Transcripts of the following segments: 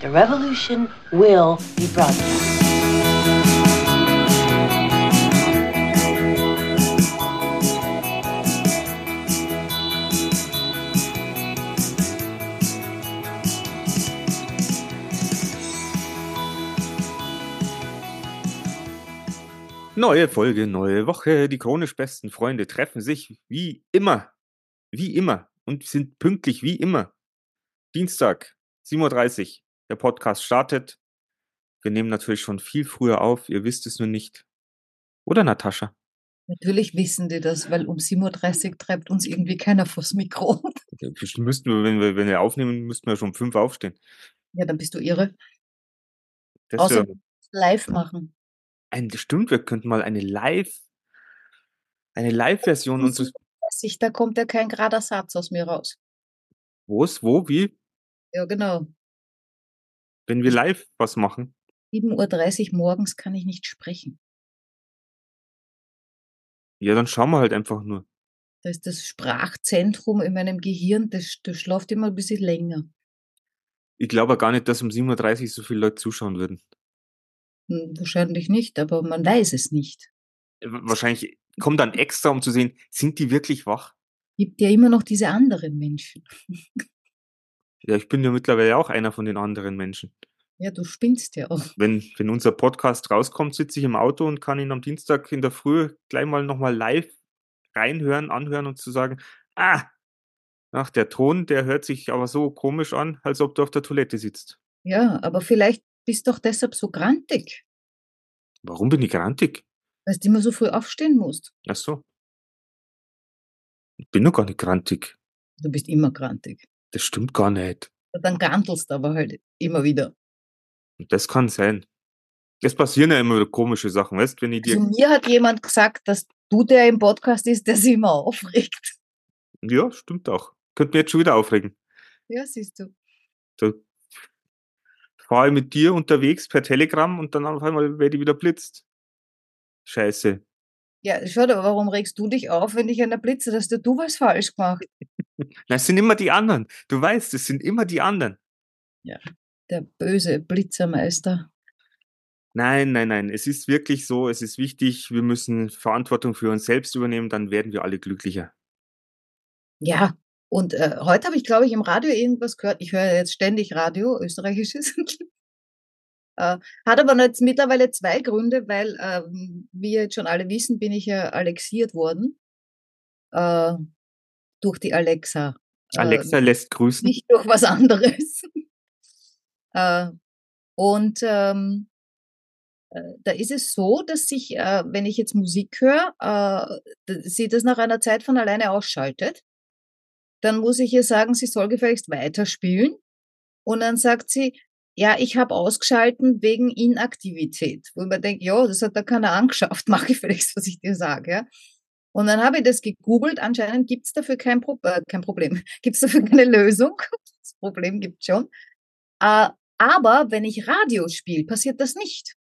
The revolution will be broadcast. Neue Folge, neue Woche. Die chronisch besten Freunde treffen sich wie immer. Wie immer. Und sind pünktlich wie immer. Dienstag, 7.30 Uhr. Der Podcast startet. Wir nehmen natürlich schon viel früher auf. Ihr wisst es nur nicht. Oder Natascha? Natürlich wissen die das, weil um 7.30 Uhr treibt uns irgendwie keiner vors Mikro. Müssten wir, wenn wir, wenn wir aufnehmen, müssten wir schon um 5 aufstehen. Ja, dann bist du irre. Das Außer wär, live machen. ein, stimmt, wir könnten mal eine Live, eine Live-Version unseres, 7.30 Uhr, da kommt ja kein gerader Satz aus mir raus. wo ist, wo, wie, Ja, genau. Wenn wir live was machen. 7.30 Uhr morgens kann ich nicht sprechen. Ja, dann schauen wir halt einfach nur. Da ist das Sprachzentrum in meinem Gehirn, das, das schläft immer ein bisschen länger. Ich glaube gar nicht, dass um 7.30 Uhr so viele Leute zuschauen würden. Hm, Wahrscheinlich nicht, aber man weiß es nicht. Wa- Wahrscheinlich kommt dann extra, um zu sehen, sind die wirklich wach? Gibt ja immer noch diese anderen Menschen. Ja, ich bin ja mittlerweile auch einer von den anderen Menschen. Ja, du spinnst ja auch. Wenn, wenn unser Podcast rauskommt, sitze ich im Auto und kann ihn am Dienstag in der Früh gleich mal nochmal live reinhören, anhören und zu sagen, ah, ach, der Ton, der hört sich aber so komisch an, als ob du auf der Toilette sitzt. Ja, aber vielleicht bist doch deshalb so grantig, Warum bin ich grantig? weil du immer so früh aufstehen musst. Ach so. Ich bin doch gar nicht grantig. Du bist immer grantig. Das stimmt gar nicht. Dann grantelst du aber halt immer wieder. Das kann sein. Es passieren ja immer wieder komische Sachen, weißt wenn ich dir. Also mir hat jemand gesagt, dass du der im Podcast ist, der sich immer aufregt. Ja, stimmt auch. Könnte mich jetzt schon wieder aufregen. Ja, siehst du. Da fahre ich mit dir unterwegs per Telegram und dann auf einmal werde ich wieder blitzt. Scheiße. Ja, schau, aber warum regst du dich auf, wenn ich einer blitze, dass du, du was falsch gemacht? Na, es sind immer die anderen. Du weißt, es sind immer die anderen. Der böse Blitzermeister. Nein, nein, nein. Es ist wirklich so, es ist wichtig, wir müssen Verantwortung für uns selbst übernehmen, dann werden wir alle glücklicher. Ja, und äh, heute habe ich, glaube ich, im Radio irgendwas gehört. Ich höre jetzt ständig Radio, österreichisches. äh, hat aber jetzt mittlerweile zwei Gründe, weil, ähm, wie ihr jetzt schon alle wissen, bin ich ja alexiert worden äh, durch die Alexa. Äh, Alexa lässt grüßen. nicht durch was anderes. äh, und ähm, äh, da ist es so, dass sich, äh, wenn ich jetzt Musik höre, äh, sie das nach einer Zeit von alleine ausschaltet. Dann muss ich ihr sagen, sie soll gefälligst weiterspielen. Und dann sagt sie, ja, ich habe ausgeschalten wegen Inaktivität. Wo ich mir denke, ja, das hat da keiner angeschafft, mach gefälligst, was ich dir sage. Ja? Und dann habe ich das gegoogelt. Anscheinend gibt's dafür kein, Pro äh, kein Problem. Gibt's dafür keine Lösung. Das Problem gibt's schon. Äh, aber wenn ich Radio spiele, passiert das nicht.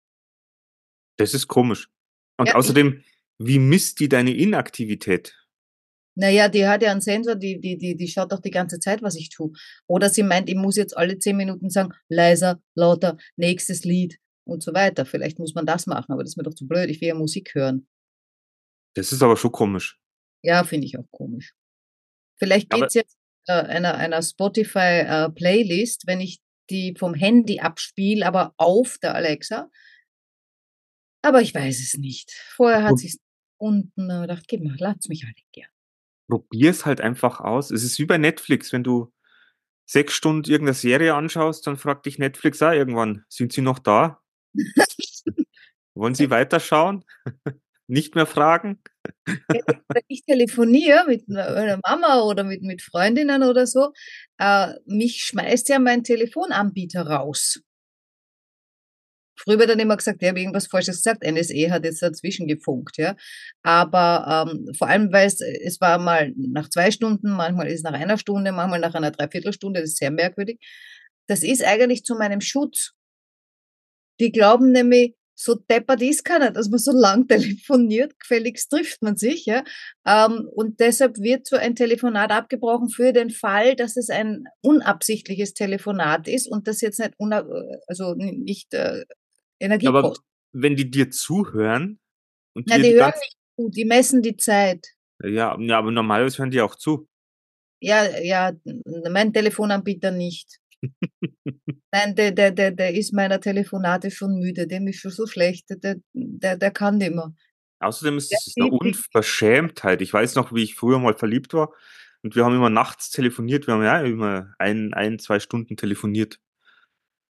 Das ist komisch. Und Ja, außerdem, wie misst die deine Inaktivität? Naja, die hat ja einen Sensor, die, die, die, die schaut doch die ganze Zeit, was ich tue. Oder sie meint, ich muss jetzt alle zehn Minuten sagen, leiser, lauter, nächstes Lied und so weiter. Vielleicht muss man das machen, aber das ist mir doch zu blöd. Ich will ja Musik hören. Das ist aber schon komisch. Ja, finde ich auch komisch. Vielleicht Aber- geht's jetzt äh, einer, einer Spotify-Playlist, wenn ich die vom Handy abspiele, aber auf der Alexa. Aber ich weiß es nicht. Vorher hat sie unten äh, gedacht, gib mal, lad's mich alle gern. Probier es halt einfach aus. Es ist wie bei Netflix, wenn du sechs Stunden irgendeine Serie anschaust, dann fragt dich Netflix auch irgendwann, sind sie noch da? Wollen sie weiterschauen? Nicht mehr fragen? wenn ich telefoniere mit einer einer Mama oder mit, mit Freundinnen oder so, äh, mich schmeißt ja mein Telefonanbieter raus. Früher wird dann immer gesagt, ich habe irgendwas Falsches gesagt. NSE hat jetzt dazwischen gefunkt, ja. Aber ähm, vor allem, weil es, es war mal nach zwei Stunden, manchmal ist es nach einer Stunde, manchmal nach einer Dreiviertelstunde, das ist sehr merkwürdig. Das ist eigentlich zu meinem Schutz. Die glauben nämlich, so deppert ist keiner, dass man so lang telefoniert, gefälligst trifft man sich, ja. Ähm, und deshalb wird so ein Telefonat abgebrochen für den Fall, dass es ein unabsichtliches Telefonat ist und das jetzt nicht, also nicht äh, Energie Aber kostet. wenn die dir zuhören und Na, die die hören nicht zu, die messen die Zeit. ja, ja, aber normalerweise hören die auch zu. Ja, ja, mein Telefonanbieter nicht. Nein, der, der, der, der ist meiner Telefonate schon müde. Dem ist schon so schlecht. Der, der, der kann nicht mehr. Außerdem ist es eine. Unverschämtheit. Ich weiß noch, wie ich früher mal verliebt war und wir haben immer nachts telefoniert. Wir haben ja immer ein, ein, zwei Stunden telefoniert.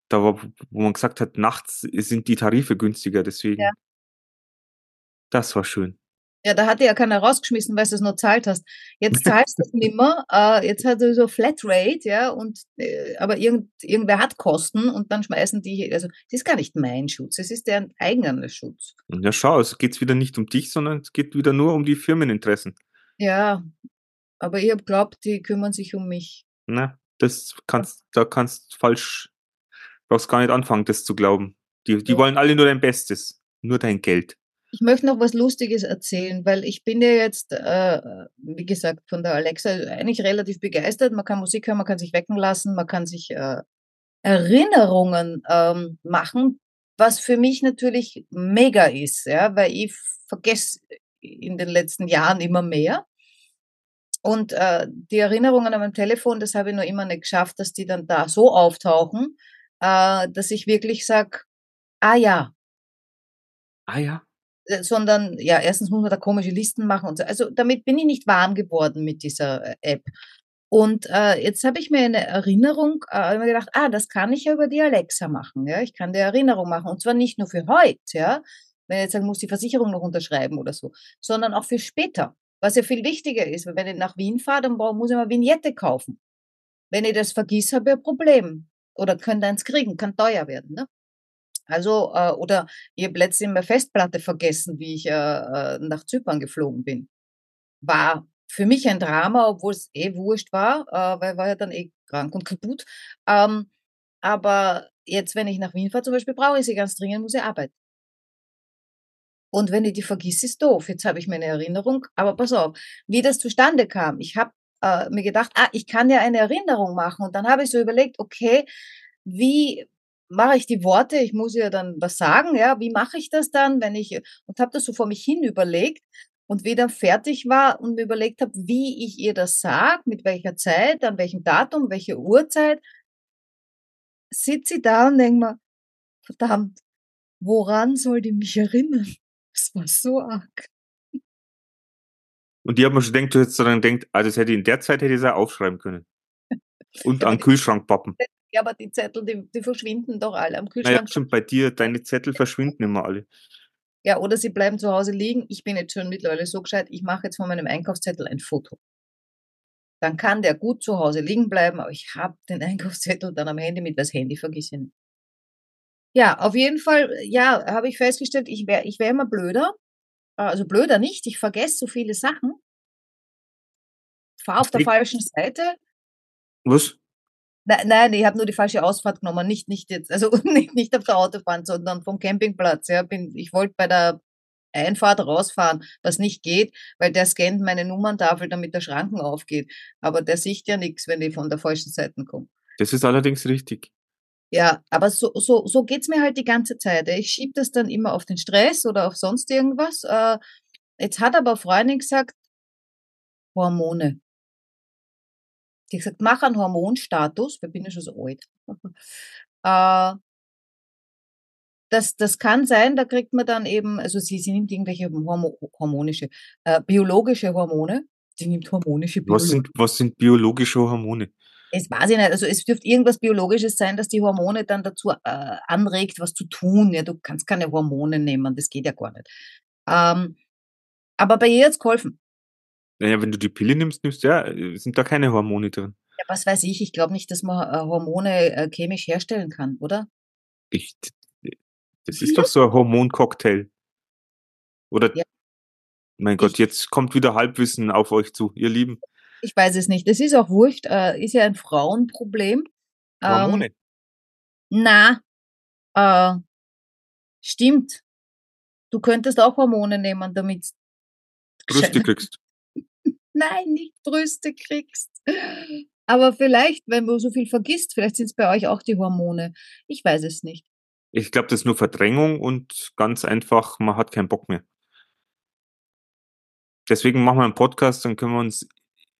Da war, wo man gesagt hat, nachts sind die Tarife günstiger, deswegen. Ja. Das war schön. Ja, da hat dir ja keiner rausgeschmissen, weil du es noch zahlt hast. Jetzt zahlst du es nimmer. Äh, jetzt hat er so Flatrate, ja, und äh, aber irgend, irgendwer hat Kosten und dann schmeißen die, also es ist gar nicht mein Schutz, es ist deren eigener Schutz. Ja, schau, es geht wieder nicht um dich, sondern es geht wieder nur um die Firmeninteressen. Ja, aber ich hab glaubt, die kümmern sich um mich. Ne? Das kannst, da kannst falsch, brauchst gar nicht anfangen, das zu glauben. Die, die Ja. wollen alle nur dein Bestes, nur dein Geld. Ich möchte noch was Lustiges erzählen, weil ich bin ja jetzt, äh, wie gesagt, von der Alexa eigentlich relativ begeistert. Man kann Musik hören, man kann sich wecken lassen, man kann sich äh, Erinnerungen ähm, machen, was für mich natürlich mega ist, ja, weil ich vergesse in den letzten Jahren immer mehr. Und äh, die Erinnerungen an meinem Telefon, das habe ich noch immer nicht geschafft, dass die dann da so auftauchen, äh, dass ich wirklich sag, ah ja, Ah ja. Äh, sondern ja, erstens muss man da komische Listen machen und so. Also damit bin ich nicht warm geworden mit dieser äh, App. Und äh, jetzt habe ich mir eine Erinnerung, äh, mir gedacht, ah, das kann ich ja über die Alexa machen. Ja, ich kann die Erinnerung machen und zwar nicht nur für heute, ja, wenn ich jetzt sagen muss, die Versicherung noch unterschreiben oder so, sondern auch für später. Was ja viel wichtiger ist, weil wenn ich nach Wien fahre, dann muss ich mal Vignette kaufen. Wenn ich das vergiss, habe ich ein Problem. Oder könnte eins kriegen, kann teuer werden. Ne? Also, äh, oder ich habe letztens meine Festplatte vergessen, wie ich äh, äh, nach Zypern geflogen bin. War für mich ein Drama, obwohl es eh wurscht war, äh, weil ich war ja dann eh krank und kaputt. Ähm, aber jetzt, wenn ich nach Wien fahre zum Beispiel, brauche ich sie ganz dringend, muss ich arbeiten. Und wenn ich die vergiss, ist doof. Jetzt habe ich meine Erinnerung, aber pass auf, wie das zustande kam. Ich habe äh, mir gedacht, ah, ich kann ja eine Erinnerung machen. Und dann habe ich so überlegt, okay, wie mache ich die Worte? Ich muss ja dann was sagen, ja, wie mache ich das dann, wenn ich, und habe das so vor mich hin überlegt. Und wie dann fertig war und mir überlegt habe, wie ich ihr das sage, mit welcher Zeit, an welchem Datum, welche Uhrzeit, sitze ich da und denke mir, verdammt, woran soll die mich erinnern? Das war so arg. Und die haben mir schon gedacht, du hättest daran gedacht, ah, das hätte ich in der Zeit hätte ich es auch aufschreiben können. Und an die- Kühlschrank pappen. Ja, aber die Zettel, die, die verschwinden doch alle am Naja, Kühlschrank. stimmt, bei dir, deine Zettel verschwinden immer alle. Ja, oder sie bleiben zu Hause liegen. Ich bin jetzt schon mittlerweile so gescheit, ich mache jetzt von meinem Einkaufszettel ein Foto. Dann kann der gut zu Hause liegen bleiben, aber ich habe den Einkaufszettel dann am Handy mit, das Handy vergiss ich nicht. Ja, auf jeden Fall, ja, habe ich festgestellt, ich wäre ich wär immer blöder. Also blöder nicht, ich vergesse so viele Sachen. Fahr auf der liegt- falschen Seite. Was? Nein, nein, ich habe nur die falsche Ausfahrt genommen, nicht, nicht jetzt, also nicht, nicht auf der Autobahn, sondern vom Campingplatz. Ja, bin, ich wollte bei der Einfahrt rausfahren, was nicht geht, weil der scannt meine Nummerntafel, damit der Schranken aufgeht. Aber der sieht ja nichts, wenn ich von der falschen Seite komme. Das ist allerdings richtig. Ja, aber so, so, so geht's mir halt die ganze Zeit. Ich schieb das dann immer auf den Stress oder auf sonst irgendwas. Äh, jetzt hat aber eine Freundin gesagt, Hormone. Die hat gesagt, mach einen Hormonstatus, ich bin ja schon so alt. äh, das, das kann sein, da kriegt man dann eben, also sie, sie nimmt irgendwelche Hormo hormonische, äh, biologische Hormone. Sie nimmt hormonische Was Biologische. sind, was sind biologische Hormone? Es weiß ich nicht. Also es dürfte irgendwas Biologisches sein, dass die Hormone dann dazu äh, anregt, was zu tun. Ja, du kannst keine Hormone nehmen, das geht ja gar nicht. Ähm, aber bei ihr hat's geholfen. Naja, wenn du die Pille nimmst, nimmst ja, sind da keine Hormone drin. Ja, was weiß ich, ich glaube nicht, dass man äh, Hormone äh, chemisch herstellen kann, oder? Ich, das ist doch so ein Hormoncocktail. Oder, Ja. mein Gott, Ich- jetzt kommt wieder Halbwissen auf euch zu, ihr Lieben. Ich weiß es nicht. Das ist auch wurscht, äh, ist ja ein Frauenproblem. Ähm, Hormone. na, äh, Stimmt. Du könntest auch Hormone nehmen, damit Brüste kriegst. Nein, nicht Brüste kriegst. Aber vielleicht, wenn du so viel vergisst, vielleicht sind es bei euch auch die Hormone. Ich weiß es nicht. Ich glaube, das ist nur Verdrängung und ganz einfach, man hat keinen Bock mehr. Deswegen machen wir einen Podcast, dann können wir uns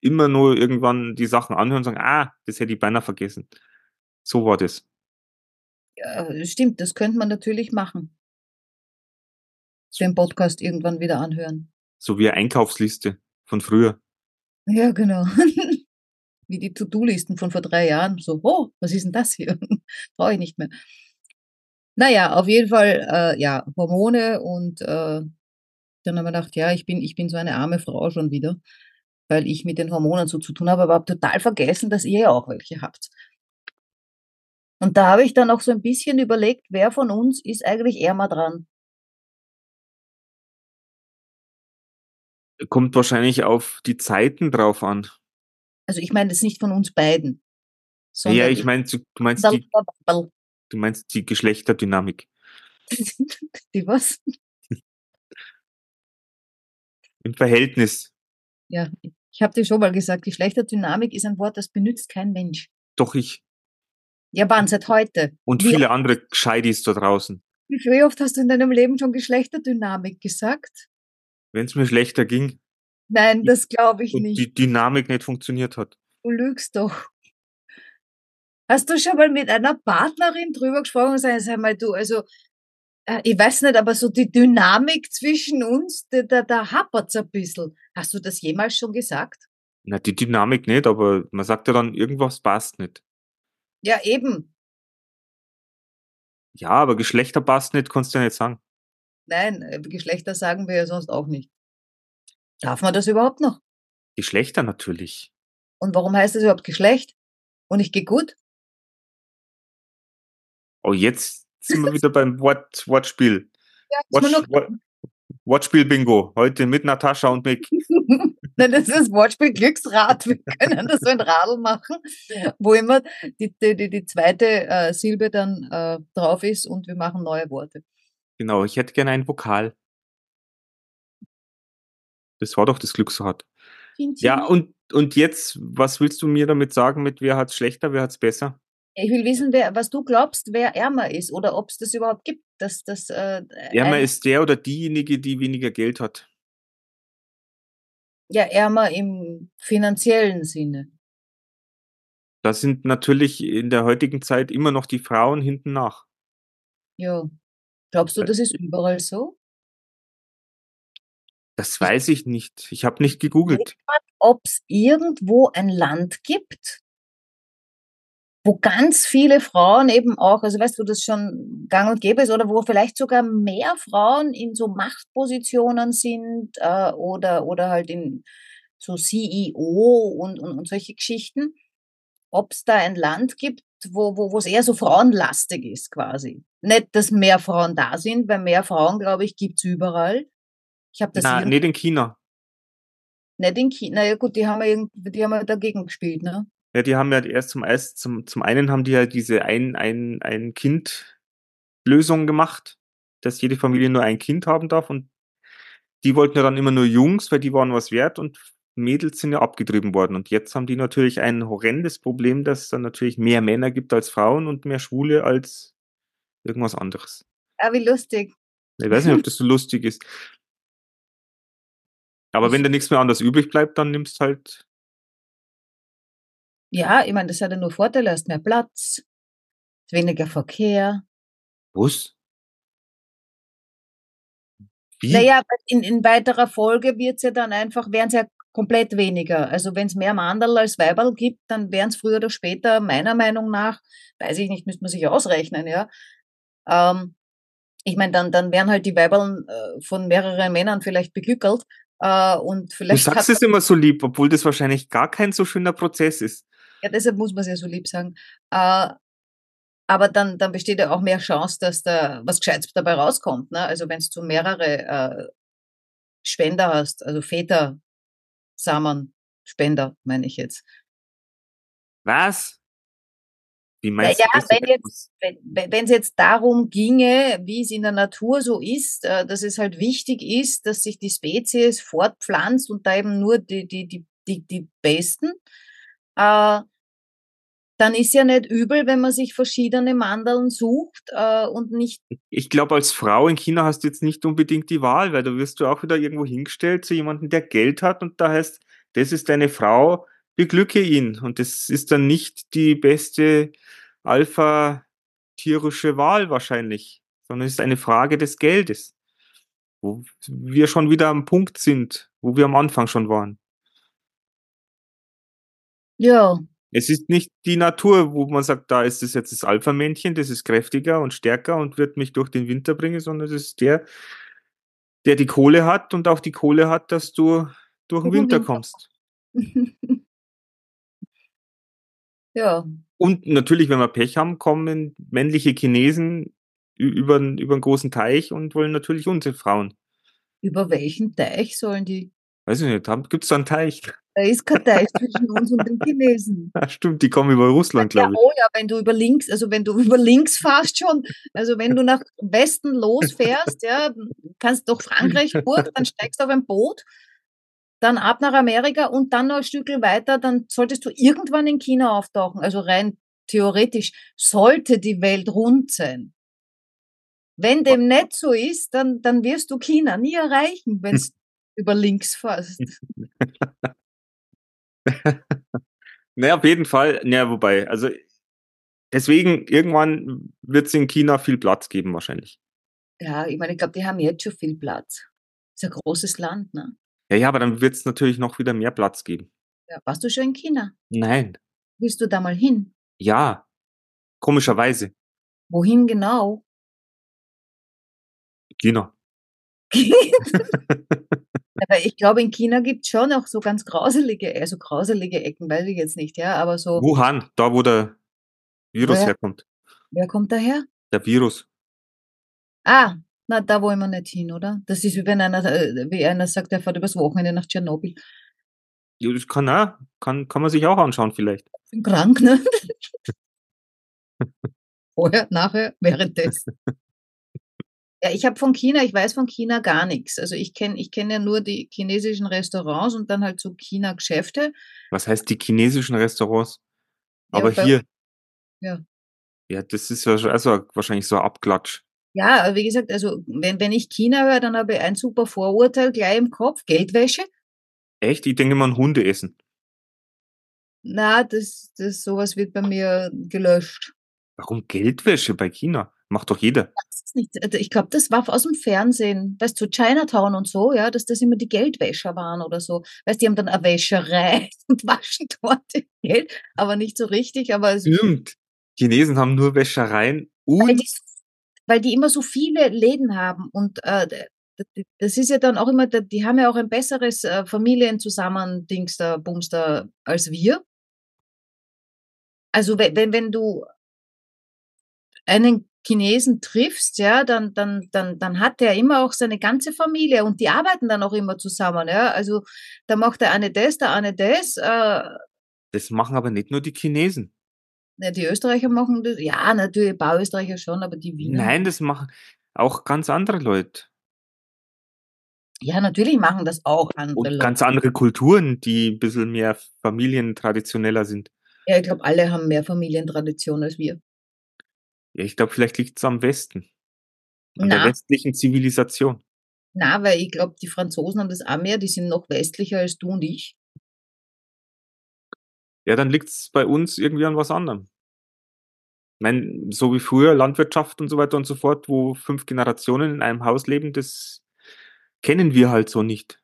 immer nur irgendwann die Sachen anhören und sagen, ah, das hätte ich beinahe vergessen. So war das. Ja, stimmt, das könnte man natürlich machen. Den Podcast irgendwann wieder anhören. So wie eine Einkaufsliste von früher. Ja, genau. Wie die To-Do-Listen von vor drei Jahren. So, oh, was ist denn das hier? Brauche ich nicht mehr. Naja, auf jeden Fall, äh, ja, Hormone und äh, dann haben wir gedacht, ja, ich bin, ich bin so eine arme Frau schon wieder, weil ich mit den Hormonen so zu tun habe, aber habe total vergessen, dass ihr ja auch welche habt. Und da habe ich dann auch so ein bisschen überlegt, wer von uns ist eigentlich ärmer dran? Kommt wahrscheinlich auf die Zeiten drauf an. Also ich meine das nicht von uns beiden. Ja, ich meine, du meinst die, du meinst die Geschlechterdynamik. die was? Im Verhältnis. Ja, ich habe dir schon mal gesagt, Geschlechterdynamik ist ein Wort, das benutzt kein Mensch. Doch ich. Ja, wann seit heute? Und Wie viele andere Gescheidis da draußen. Wie oft hast du in deinem Leben schon Geschlechterdynamik gesagt? Wenn es mir schlechter ging Nein, das glaube ich nicht. die Dynamik nicht funktioniert hat. Du lügst doch. Hast du schon mal mit einer Partnerin drüber gesprochen und gesagt, sag mal, du, also, äh, ich weiß nicht, aber so die Dynamik zwischen uns, da, da, da hapert's ein bisschen. Hast du das jemals schon gesagt? Na, die Dynamik nicht, aber man sagt ja dann, irgendwas passt nicht. Ja, eben. Ja, aber Geschlechter passt nicht, kannst du ja nicht sagen. Nein, äh, Geschlechter sagen wir ja sonst auch nicht. Darf man das überhaupt noch? Geschlechter natürlich. Und warum heißt das überhaupt Geschlecht? Und ich gehe gut? Oh, jetzt sind wir wieder beim Wort, Wortspiel. Ja, ist Wort, Wortspiel-Bingo. Heute mit Natascha und Mick. Nein, das ist Wortspiel Glücksrad. Wir können das so ein Radl machen, wo immer die, die, die, die zweite äh, Silbe dann äh, drauf ist und wir machen neue Worte. Genau, ich hätte gerne ein Vokal. Das war doch das Glücksrad. Ja, und, und jetzt, was willst du mir damit sagen mit wer hat's schlechter, wer hat's besser? Ich will wissen, wer, was du glaubst, wer ärmer ist oder ob es das überhaupt gibt. Dass das, äh, Ärmer ein, ist der oder diejenige, die weniger Geld hat. ja ärmer im finanziellen Sinne. Da sind natürlich in der heutigen Zeit immer noch die Frauen hinten nach. Ja. Glaubst du, Äh. das ist überall so? Das weiß ich nicht. Ich habe nicht gegoogelt. Ob es irgendwo ein Land gibt, wo ganz viele Frauen eben auch, also weißt du, das schon gang und gäbe ist, oder wo vielleicht sogar mehr Frauen in so Machtpositionen sind äh, oder, oder halt in so CEO und, und, und solche Geschichten, ob es da ein Land gibt, wo wo wo es eher so frauenlastig ist quasi. Nicht, dass mehr Frauen da sind, weil mehr Frauen, glaube ich, gibt's überall. Ich habe das irgend- nicht in China. nicht in China. Na ja gut, die haben ja irgendwie, die haben ja dagegen gespielt, ne? Ja, die haben ja erst zum erst zum, zum einen haben die ja diese ein, ein, ein Kind Lösung gemacht, dass jede Familie nur ein Kind haben darf und die wollten ja dann immer nur Jungs, weil die waren was wert und Mädels sind ja abgetrieben worden und jetzt haben die natürlich ein horrendes Problem, dass es dann natürlich mehr Männer gibt als Frauen und mehr Schwule als irgendwas anderes. Ah, wie lustig. Ich weiß nicht, ob das so lustig ist. Aber wenn da nichts mehr anderes übrig bleibt, dann nimmst halt Ja, ich meine, das hat ja nur Vorteile, hast mehr Platz, weniger Verkehr. was? Wie? Naja, in, in weiterer Folge wird's ja dann einfach, wären's ja komplett weniger. Also wenn es mehr Mandel als Weiberl gibt, dann wären's früher oder später, meiner Meinung nach, weiß ich nicht, müsste man sich ausrechnen, ja. Ähm, ich meine, dann, dann wären halt die Weiberl äh, von mehreren Männern vielleicht beglückelt. Äh, und Du vielleicht sagst hat, es immer so lieb, obwohl das wahrscheinlich gar kein so schöner Prozess ist. ja, deshalb muss man es ja so lieb sagen. Äh, aber dann, dann besteht ja auch mehr Chance, dass da was Gescheites dabei rauskommt. Ne? Also wenn du mehrere äh, Spender hast, also Väter, Samen, Spender, meine ich jetzt. Was? Wie meinst ja, du das? wenn jetzt, wenn es jetzt darum ginge, wie es in der Natur so ist, äh, dass es halt wichtig ist, dass sich die Spezies fortpflanzt und da eben nur die, die, die, die, die Besten, äh, dann ist ja nicht übel, wenn man sich verschiedene Mandeln sucht äh, und nicht. Ich glaube, als Frau in China hast du jetzt nicht unbedingt die Wahl, weil da wirst du auch wieder irgendwo hingestellt zu jemandem, der Geld hat und da heißt, das ist deine Frau, beglücke ihn. Und das ist dann nicht die beste alpha-tierische Wahl wahrscheinlich, sondern es ist eine Frage des Geldes, wo wir schon wieder am Punkt sind, wo wir am Anfang schon waren. Ja, Es ist nicht die Natur, wo man sagt, da ist es jetzt das Alpha-Männchen, das ist kräftiger und stärker und wird mich durch den Winter bringen, sondern es ist der, der die Kohle hat und auch die Kohle hat, dass du durch den Winter. kommst. ja, Und natürlich, wenn wir Pech haben, kommen männliche Chinesen über, über einen großen Teich und wollen natürlich unsere Frauen. über welchen Teich sollen die? Weiß ich nicht, gibt es da einen Teich? Da ist kein Teich zwischen uns und den Chinesen. Ja, stimmt, die kommen über Russland, Ja, glaube ich. oh ja, wenn du über links, also wenn du über links fährst schon, also wenn du nach Westen losfährst, ja, kannst durch Frankreich durch, dann steigst du auf ein Boot, dann ab nach Amerika und dann noch ein Stück weiter, dann solltest du irgendwann in China auftauchen. Also rein theoretisch sollte die Welt rund sein. Wenn dem nicht so ist, dann, dann wirst du China nie erreichen, wenn du über links fährst. Naja, auf jeden Fall. Naja, wobei, also deswegen, irgendwann wird es in China viel Platz geben, wahrscheinlich. Ja, ich meine, ich glaube, die haben jetzt schon viel Platz. Ist ein großes Land, ne? Ja, ja, aber dann wird es natürlich noch wieder mehr Platz geben. Ja, warst du schon in China? Nein. Willst du da mal hin? Ja. Komischerweise. Wohin genau? China. Aber ich glaube, in China gibt es schon auch so ganz grauselige, also grauselige Ecken, weiß ich jetzt nicht, ja, aber so, Wuhan, da wo der Virus Woher? herkommt. wer kommt daher? Der Virus. Ah, na, da wollen wir nicht hin, oder? Das ist wie wenn einer, äh, wie einer sagt, er fährt übers Wochenende nach Tschernobyl. Ja, das kann, auch, kann, kann man sich auch anschauen, vielleicht. Ich bin krank, ne? Vorher, nachher, währenddessen. Ja, ich habe von China, ich weiß von China gar nichts. Also ich kenne ich kenn ja nur die chinesischen Restaurants und dann halt so China-Geschäfte. Was heißt die chinesischen Restaurants? Ja, Aber bei- hier. Ja. Ja, das ist ja also wahrscheinlich so ein Abklatsch. Ja, aber wie gesagt, also wenn, wenn ich China höre, dann habe ich ein super Vorurteil gleich im Kopf. Geldwäsche? Echt? Ich denke immer an Hunde essen. Na, das, das sowas wird bei mir gelöscht. Warum Geldwäsche bei China? Macht doch jeder. Nicht, also ich glaube, das war aus dem Fernsehen, weißt du, Chinatown und so, ja, dass das immer die Geldwäscher waren oder so. Weißt du, die haben dann eine Wäscherei und waschen dort Geld, aber nicht so richtig, aber es, Stimmt. Chinesen haben nur Wäschereien und weil die immer so viele Läden haben und äh, das ist ja dann auch immer, die haben ja auch ein besseres äh, Familienzusammendings da, Bums da als wir. Also wenn, wenn, du einen Chinesen triffst, ja, dann, dann, dann, dann hat der immer auch seine ganze Familie und die arbeiten dann auch immer zusammen, ja. Also da macht der eine das, der eine das. Äh, das machen aber nicht nur die Chinesen. Die Österreicher machen das, ja, natürlich, ein paar Österreicher schon, aber die Wiener. Nein, das machen auch ganz andere Leute. Ja, natürlich machen das auch andere Und Leute. ganz andere Kulturen, die ein bisschen mehr familientraditioneller sind. Ja, ich glaube, alle haben mehr Familientradition als wir. Ja, ich glaube, vielleicht liegt es am Westen. An der Na, westlichen Zivilisation. na, weil ich glaube, die Franzosen haben das auch mehr, die sind noch westlicher als du und ich. Ja, dann liegt es bei uns irgendwie an was anderem. Ich meine, so wie früher Landwirtschaft und so weiter und so fort, wo fünf Generationen in einem Haus leben, das kennen wir halt so nicht.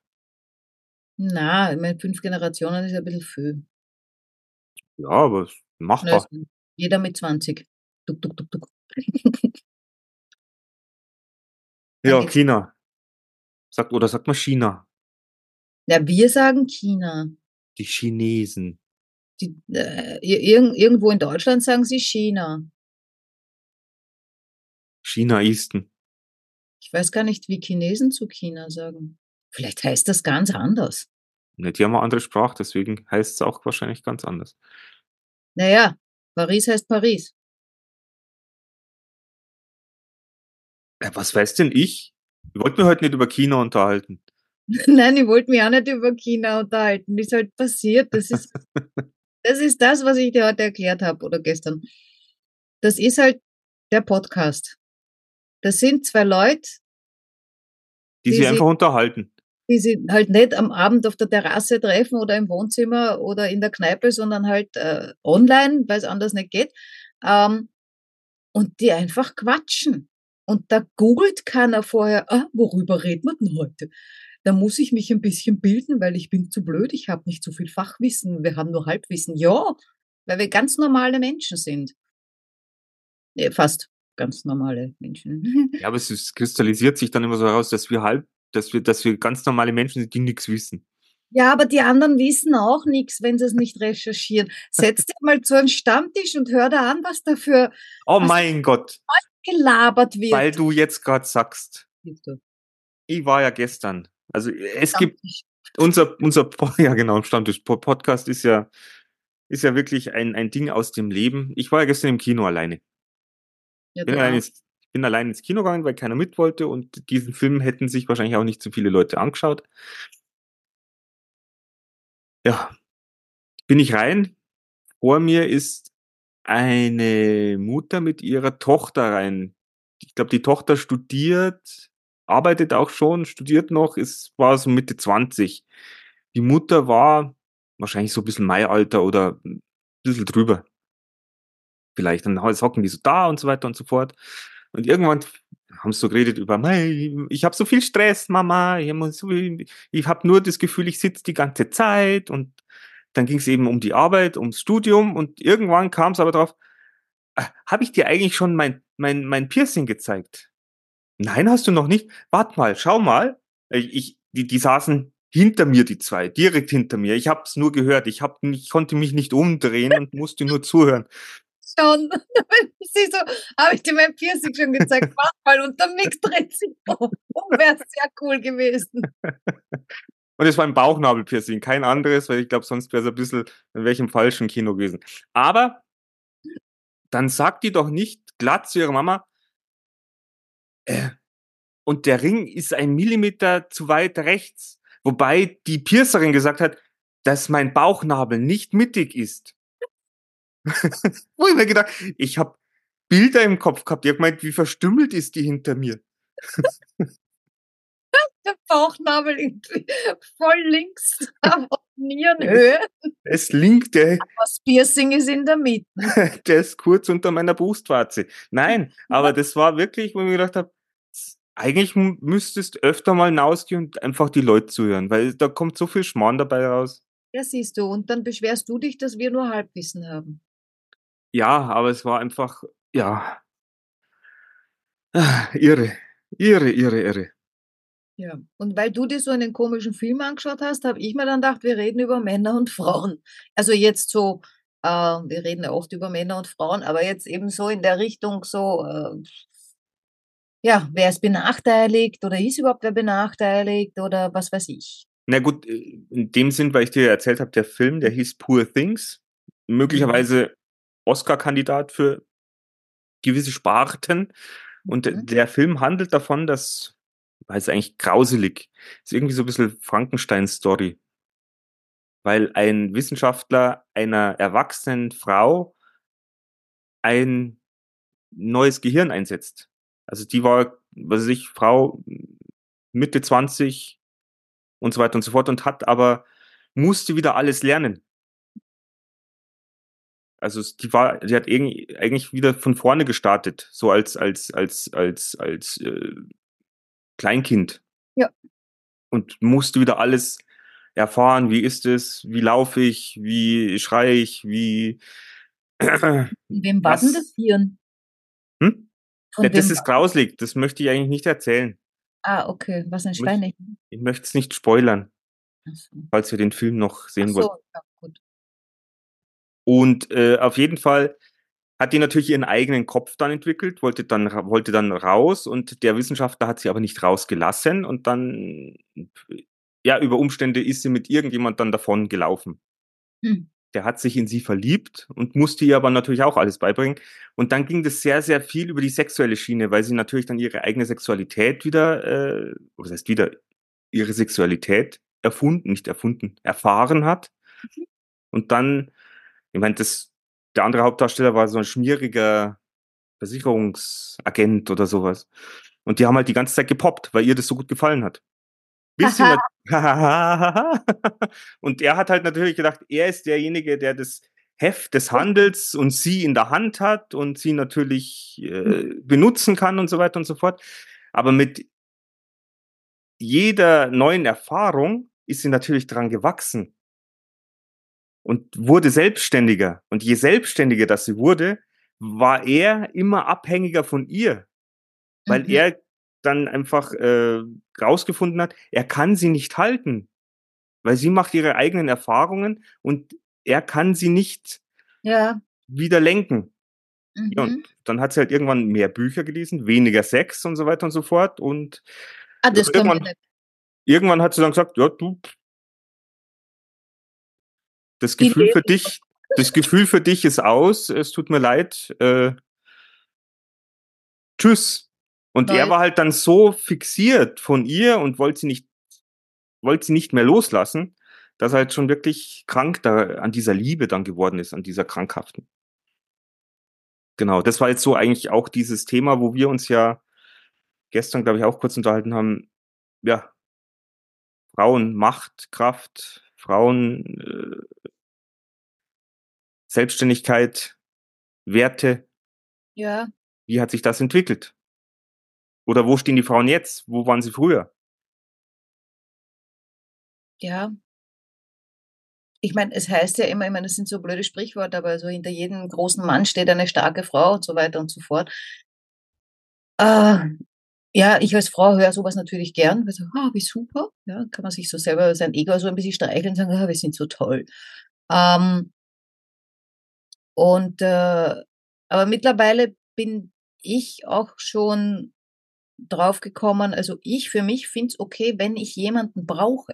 Na, ich meine, fünf Generationen ist ein bisschen viel. Ja, aber machbar. sind Jeder mit 20. Tuk, tuk, tuk, tuk. Ja, China. Sagt, oder sagt man China? Ja, wir sagen China. Die Chinesen. Die, äh, ir- irgend, irgendwo in Deutschland sagen sie China. Chinaisten. Ich weiß gar nicht, wie Chinesen zu China sagen. Vielleicht heißt das ganz anders. Ne, die haben eine andere Sprache, deswegen heißt es auch wahrscheinlich ganz anders. Naja, Paris heißt Paris. Ja, was weiß denn ich? Wir wollten heute nicht über China unterhalten. Nein, ich wollte mich auch nicht über China unterhalten. Das ist halt passiert. Das ist, das ist das, was ich dir heute erklärt habe oder gestern. Das ist halt der Podcast. Das sind zwei Leute, die, Die sich einfach unterhalten. die sie halt nicht am Abend auf der Terrasse treffen oder im Wohnzimmer oder in der Kneipe, sondern halt äh, online, weil es anders nicht geht. Ähm, und die einfach quatschen. Und da googelt keiner vorher, ah, worüber reden wir denn heute? Da muss ich mich ein bisschen bilden, weil ich bin zu blöd, ich habe nicht so viel Fachwissen, wir haben nur Halbwissen. Ja, weil wir ganz normale Menschen sind. Ja, fast ganz normale Menschen. Ja, aber es ist, kristallisiert sich dann immer so heraus, dass wir halb, dass wir, dass wir ganz normale Menschen sind, die nichts wissen. Ja, aber die anderen wissen auch nichts, wenn sie es nicht recherchieren. Setz dich mal zu einem Stammtisch und hör da an, was dafür Oh Was- mein Gott, gelabert wird. weil du jetzt gerade sagst, ich war ja gestern. Also es gibt unser, unser, ja genau, Stammtisch, Po- Podcast ist ja, ist ja wirklich ein, ein Ding aus dem Leben. Ich war ja gestern im Kino alleine. Ja, bin allein, ins, bin allein ins Kino gegangen, weil keiner mit wollte und diesen Film hätten sich wahrscheinlich auch nicht so viele Leute angeschaut. Ja, bin ich rein. Vor mir ist eine Mutter mit ihrer Tochter rein. Ich glaube, die Tochter studiert, arbeitet auch schon, studiert noch, ist, war so Mitte 20. Die Mutter war wahrscheinlich so ein bisschen mein Alter oder ein bisschen drüber vielleicht. Dann hocken die so da und so weiter und so fort. Und irgendwann haben sie so geredet über, "Mei, ich habe so viel Stress, Mama, ich habe nur das Gefühl, ich sitze die ganze Zeit. Und dann ging es eben um die Arbeit, ums Studium und irgendwann kam es aber drauf, habe ich dir eigentlich schon mein, mein, mein Piercing gezeigt? Nein, hast du noch nicht? Wart mal, schau mal. Ich, ich, die, die saßen hinter mir, die zwei, direkt hinter mir. Ich habe es nur gehört. Ich, hab, ich konnte mich nicht umdrehen und musste nur zuhören. Schon. Sie so, habe ich dir mein Piercing schon gezeigt? Mach mal. Und der Mix dreht sich um. Wäre sehr cool gewesen. Und es war ein Bauchnabelpiercing, kein anderes, weil ich glaube, sonst wäre es ein bisschen in welchem falschen Kino gewesen. Aber dann sagt die doch nicht glatt zu ihrer Mama, äh, und der Ring ist ein Millimeter zu weit rechts. Wobei die Piercerin gesagt hat, dass mein Bauchnabel nicht mittig ist. Wo ich mir gedacht, ich habe Bilder im Kopf gehabt. Die hat gemeint, wie verstümmelt ist die hinter mir. Der Bauchnabel irgendwie voll links, aber auf Nierenhöhe. Es linkt, der, Das Piercing ist in der Mitte. der ist kurz unter meiner Brustwarze. Nein, aber das war wirklich, wo ich mir gedacht habe, eigentlich müsstest öfter mal hinausgehen und einfach die Leute zuhören, weil da kommt so viel Schmarrn dabei raus. Ja, siehst du. Und dann beschwerst du dich, dass wir nur Halbwissen haben. Ja, aber es war einfach, ja, Ah, irre, irre, irre, irre. Ja. Und weil du dir so einen komischen Film angeschaut hast, habe ich mir dann gedacht, wir reden über Männer und Frauen. Also jetzt so, äh, wir reden ja oft über Männer und Frauen, aber jetzt eben so in der Richtung so, äh, ja, wer ist benachteiligt oder ist überhaupt wer benachteiligt oder was weiß ich. Na gut, äh, in dem Sinn, weil ich dir erzählt habe, der Film, der hieß Poor Things, möglicherweise Oscar-Kandidat für gewisse Sparten. Und Mhm. der Film handelt davon, dass, weil es eigentlich grauselig, ist irgendwie so ein bisschen Frankenstein-Story. Weil ein Wissenschaftler einer erwachsenen Frau ein neues Gehirn einsetzt. Also die war, was weiß ich, Frau Mitte 20 und so weiter und so fort und hat aber, musste wieder alles lernen. Also die war, die hat irgendwie eigentlich wieder von vorne gestartet, so als als als als als äh, Kleinkind. Ja. Und musste wieder alles erfahren. Wie ist es? Wie laufe ich? Wie schreie ich? Wie Wem war denn das Hirn? Ja, das ist grauslig. Das möchte ich eigentlich nicht erzählen. Ah, okay. Was ein Schweine. Ich möchte es nicht spoilern, so. falls ihr den Film noch sehen Ach wollt. so, ja, gut. Und äh, auf jeden Fall hat die natürlich ihren eigenen Kopf dann entwickelt, wollte dann, wollte dann raus und der Wissenschaftler hat sie aber nicht rausgelassen und dann, ja, über Umstände ist sie mit irgendjemand dann davon gelaufen. Hm. Der hat sich in sie verliebt und musste ihr aber natürlich auch alles beibringen. Und dann ging das sehr, sehr viel über die sexuelle Schiene, weil sie natürlich dann ihre eigene Sexualität wieder, äh, was heißt wieder, ihre Sexualität erfunden, nicht erfunden, erfahren hat. Mhm. Und dann, ich meine, das, der andere Hauptdarsteller war so ein schmieriger Versicherungsagent oder sowas. Und die haben halt die ganze Zeit gepoppt, weil ihr das so gut gefallen hat. Bis und er hat halt natürlich gedacht, er ist derjenige, der das Heft des Handels und sie in der Hand hat und sie natürlich äh, hm. benutzen kann und so weiter und so fort. Aber mit jeder neuen Erfahrung ist sie natürlich dran gewachsen und wurde selbstständiger. Und je selbstständiger das sie wurde, war er immer abhängiger von ihr, weil mhm. er dann einfach äh, rausgefunden hat, er kann sie nicht halten, weil sie macht ihre eigenen Erfahrungen und er kann sie nicht ja. wieder lenken. Mhm. Ja, und dann hat sie halt irgendwann mehr Bücher gelesen, weniger Sex und so weiter und so fort. Und ah, das irgendwann, irgendwann hat sie dann gesagt, ja, du, das Gefühl für dich, das Gefühl für dich ist aus, es tut mir leid, äh, tschüss. Und Nein. er war halt dann so fixiert von ihr und wollte sie nicht, wollte sie nicht mehr loslassen, dass er halt schon wirklich krank da an dieser Liebe dann geworden ist, an dieser krankhaften. Genau, das war jetzt so eigentlich auch dieses Thema, wo wir uns ja gestern, glaube ich, auch kurz unterhalten haben. Ja, Frauen, Macht, Kraft, Frauen, äh, Selbstständigkeit, Werte. Ja. Wie hat sich das entwickelt? Oder wo stehen die Frauen jetzt? Wo waren sie früher? Ja. Ich meine, es heißt ja immer, ich meine, das sind so blöde Sprichworte, aber so hinter jedem großen Mann steht eine starke Frau und so weiter und so fort. Äh, ja, ich als Frau höre sowas natürlich gern, weil so, ah, wie super, ja, kann man sich so selber sein Ego so ein bisschen streicheln und sagen, ah, wir sind so toll. Ähm, und äh, aber mittlerweile bin ich auch schon drauf gekommen, also ich für mich finde es okay, wenn ich jemanden brauche.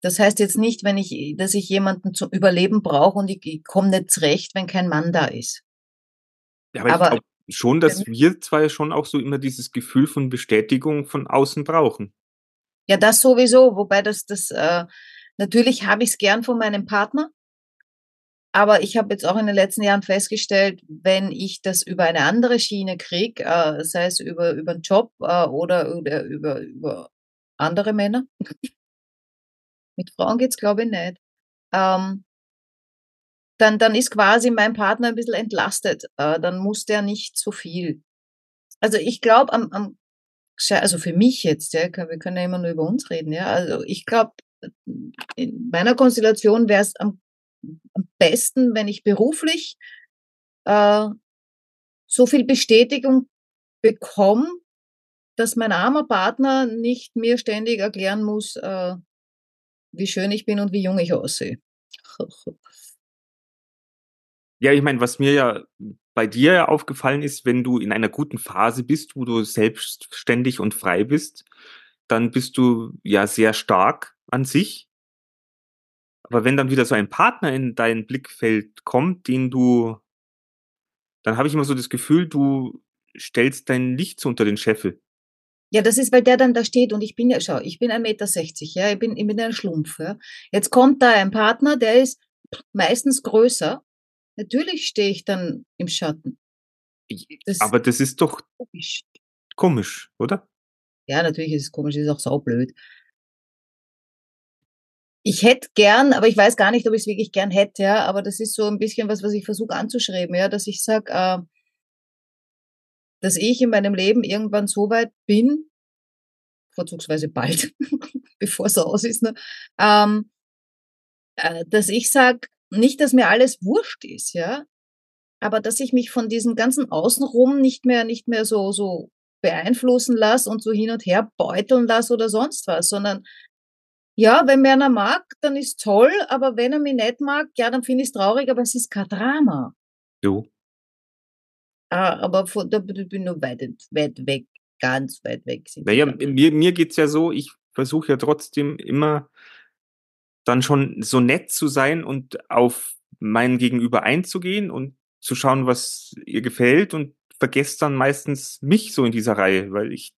Das heißt jetzt nicht, wenn ich, dass ich jemanden zum Überleben brauche und ich, komme nicht zurecht, wenn kein Mann da ist. Ja, aber, aber schon, dass wir zwei schon auch so immer dieses Gefühl von Bestätigung von außen brauchen. Ja, das sowieso, wobei das, das, äh, natürlich habe ich es gern von meinem Partner, aber ich habe jetzt auch in den letzten Jahren festgestellt, wenn ich das über eine andere Schiene kriege, äh, sei es über, über einen Job äh, oder, oder über, über andere Männer, mit Frauen geht's glaube ich nicht, ähm, dann, dann ist quasi mein Partner ein bisschen entlastet. Äh, dann muss der nicht so viel. Also ich glaube, am, am, also für mich jetzt, ja, wir können ja immer nur über uns reden, ja. Also ich glaube, in meiner Konstellation wäre es am besten, wenn ich beruflich äh, so viel Bestätigung bekomme, dass mein armer Partner nicht mir ständig erklären muss, äh, wie schön ich bin und wie jung ich aussehe. Ja, ich meine, was mir ja bei dir aufgefallen ist, wenn du in einer guten Phase bist, wo du selbstständig und frei bist, dann bist du ja sehr stark an sich aber wenn dann wieder so ein Partner in dein Blickfeld kommt, den du, dann habe ich immer so das Gefühl, du stellst dein Licht so unter den Scheffel. Ja, das ist, weil der dann da steht und ich bin ja, schau, ich bin 1,60 Meter, ja, ich bin, ich bin ein Schlumpf, ja. Jetzt kommt da ein Partner, der ist meistens größer. Natürlich stehe ich dann im Schatten. Das Aber das ist doch komisch. komisch, oder? Ja, natürlich ist es komisch, ist auch saublöd ich hätte gern, aber ich weiß gar nicht, ob ich es wirklich gern hätte, ja, aber das ist so ein bisschen was, was ich versuche anzuschreiben, ja, dass ich sage, äh, dass ich in meinem Leben irgendwann so weit bin, vorzugsweise bald, bevor es aus ist, ne, ähm, äh, dass ich sage, nicht, dass mir alles wurscht ist, ja, aber dass ich mich von diesem ganzen Außenrum nicht mehr, nicht mehr so, so beeinflussen lasse und so hin und her beuteln lasse oder sonst was, sondern ja, wenn mir einer mag, dann ist toll, aber wenn er mich nicht mag, ja, dann finde ich es traurig, aber es ist kein Drama. Du. Ah, aber von, da bin ich nur weit, weit weg, ganz weit weg. Naja, mir, mir geht es ja so, ich versuche ja trotzdem immer dann schon so nett zu sein und auf mein Gegenüber einzugehen und zu schauen, was ihr gefällt und vergesst dann meistens mich so in dieser Reihe, weil ich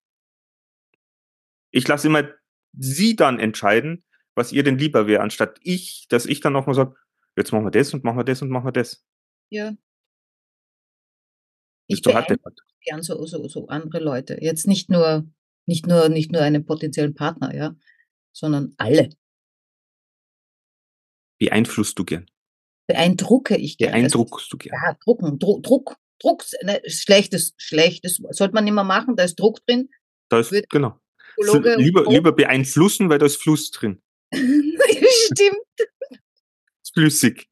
ich lasse immer sie dann entscheiden, was ihr denn lieber wäre, anstatt ich, dass ich dann nochmal sage, jetzt machen wir das und machen wir das und machen wir das. Ja. Ich deppert. gern so so so andere Leute. Jetzt nicht nur nicht nur nicht nur einen potenziellen Partner, ja, sondern alle. Beeinflusst du gern? Beeindrucke ich gern. Also, Beeindruckst du gern? ja, drucken, Dru Druck Druck, ne, schlechtes schlechtes sollte man nicht mehr machen, da ist Druck drin. Da ist Wird genau. Psychologe lieber lieber beeinflussen, weil da ist Fluss drin. Stimmt. Ist flüssig.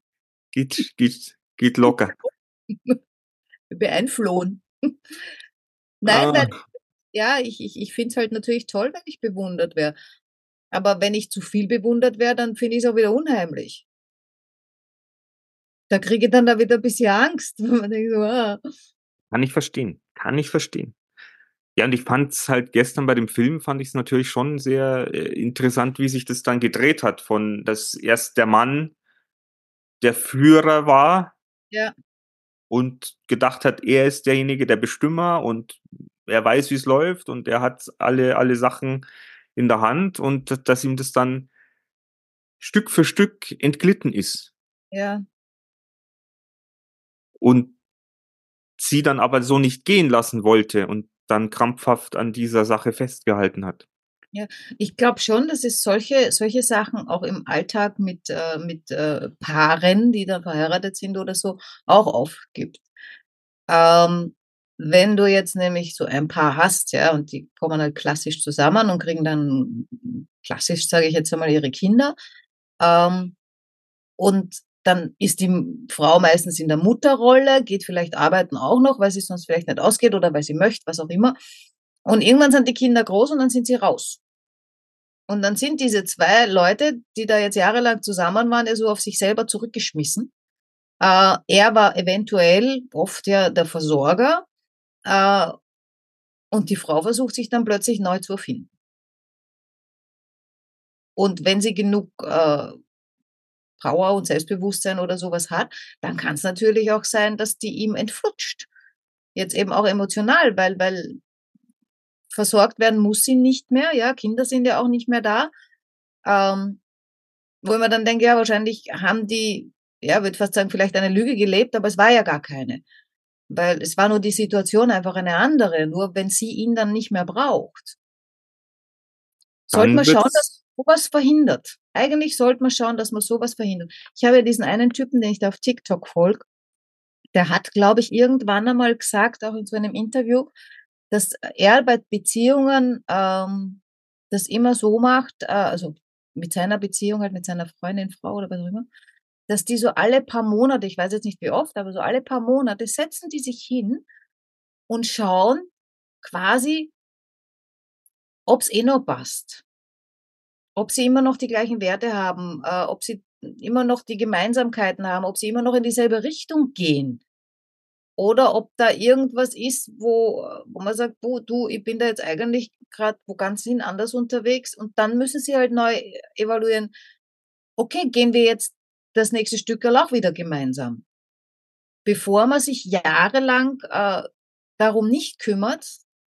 Geht geht geht locker. Beeinflohen. Nein, Ah. ja, ich ich ich finde es halt natürlich toll, wenn ich bewundert werde. Aber wenn ich zu viel bewundert werde, dann finde ich's auch wieder unheimlich. Da kriege ich dann da wieder 'n bisschen Angst, wenn man denkt so: „Ah.“ Kann ich verstehen, kann ich verstehen. Ja, und ich fand's halt gestern bei dem Film fand ich's natürlich schon sehr, äh, interessant, wie sich das dann gedreht hat von dass erst der Mann der Führer war Ja. und gedacht hat, er ist derjenige, der Bestimmer und er weiß, wie's läuft und er hat alle alle Sachen in der Hand und dass ihm das dann Stück für Stück entglitten ist. Ja. Und sie dann aber so nicht gehen lassen wollte und dann krampfhaft an dieser Sache festgehalten hat. Ja, ich glaube schon, dass es solche solche Sachen auch im Alltag mit äh, mit, äh, Paaren, die dann verheiratet sind oder so, auch oft gibt. Ähm, wenn du jetzt nämlich so ein Paar hast, ja, und die kommen halt klassisch zusammen und kriegen dann klassisch, sage ich jetzt einmal, ihre Kinder, ähm, und dann ist die Frau meistens in der Mutterrolle, geht vielleicht arbeiten auch noch, weil sie's sonst vielleicht nicht ausgeht oder weil sie möchte, was auch immer. Und irgendwann sind die Kinder groß und dann sind sie raus. Und dann sind diese 2 Leute, die da jetzt jahrelang zusammen waren, so auf sich selber zurückgeschmissen. Äh, er war eventuell oft ja der Versorger, äh, und die Frau versucht sich dann plötzlich neu zu erfinden. Und wenn sie genug, äh, Power und Selbstbewusstsein oder so was hat, dann kann's natürlich auch sein, dass die ihm entflutscht. Jetzt eben auch emotional, weil weil versorgt werden muss sie nicht mehr, ja, Kinder sind ja auch nicht mehr da. Ähm, wo ich mir dann denke, ja, wahrscheinlich haben die, ja, würde fast sagen, vielleicht eine Lüge gelebt, aber es war ja gar keine. Weil es war nur die Situation einfach eine andere, nur wenn sie ihn dann nicht mehr braucht. Sollte man schauen, dass so was verhindert. Eigentlich sollte man schauen, dass man so was verhindert. Ich habe ja diesen einen Typen, den ich da auf TikTok folge, der hat, glaube ich, irgendwann einmal gesagt, auch in so einem Interview, dass er bei Beziehungen, ähm, das immer so macht, äh, also mit seiner Beziehung halt mit seiner Freundin, Frau oder was auch immer, dass die so alle paar Monate, ich weiß jetzt nicht wie oft, aber so alle paar Monate setzen die sich hin und schauen quasi ob's eh noch passt. Ob sie immer noch die gleichen Werte haben, äh, ob sie immer noch die Gemeinsamkeiten haben, ob sie immer noch in dieselbe Richtung gehen. Oder ob da irgendwas ist, wo wo man sagt: „Du du, ich bin da jetzt eigentlich grad wo ganz hin anders unterwegs.“ Und dann müssen sie halt neu evaluieren: „Okay, gehen wir jetzt das nächste Stückerl auch wieder gemeinsam?“ Bevor man sich jahrelang, äh, darum nicht kümmert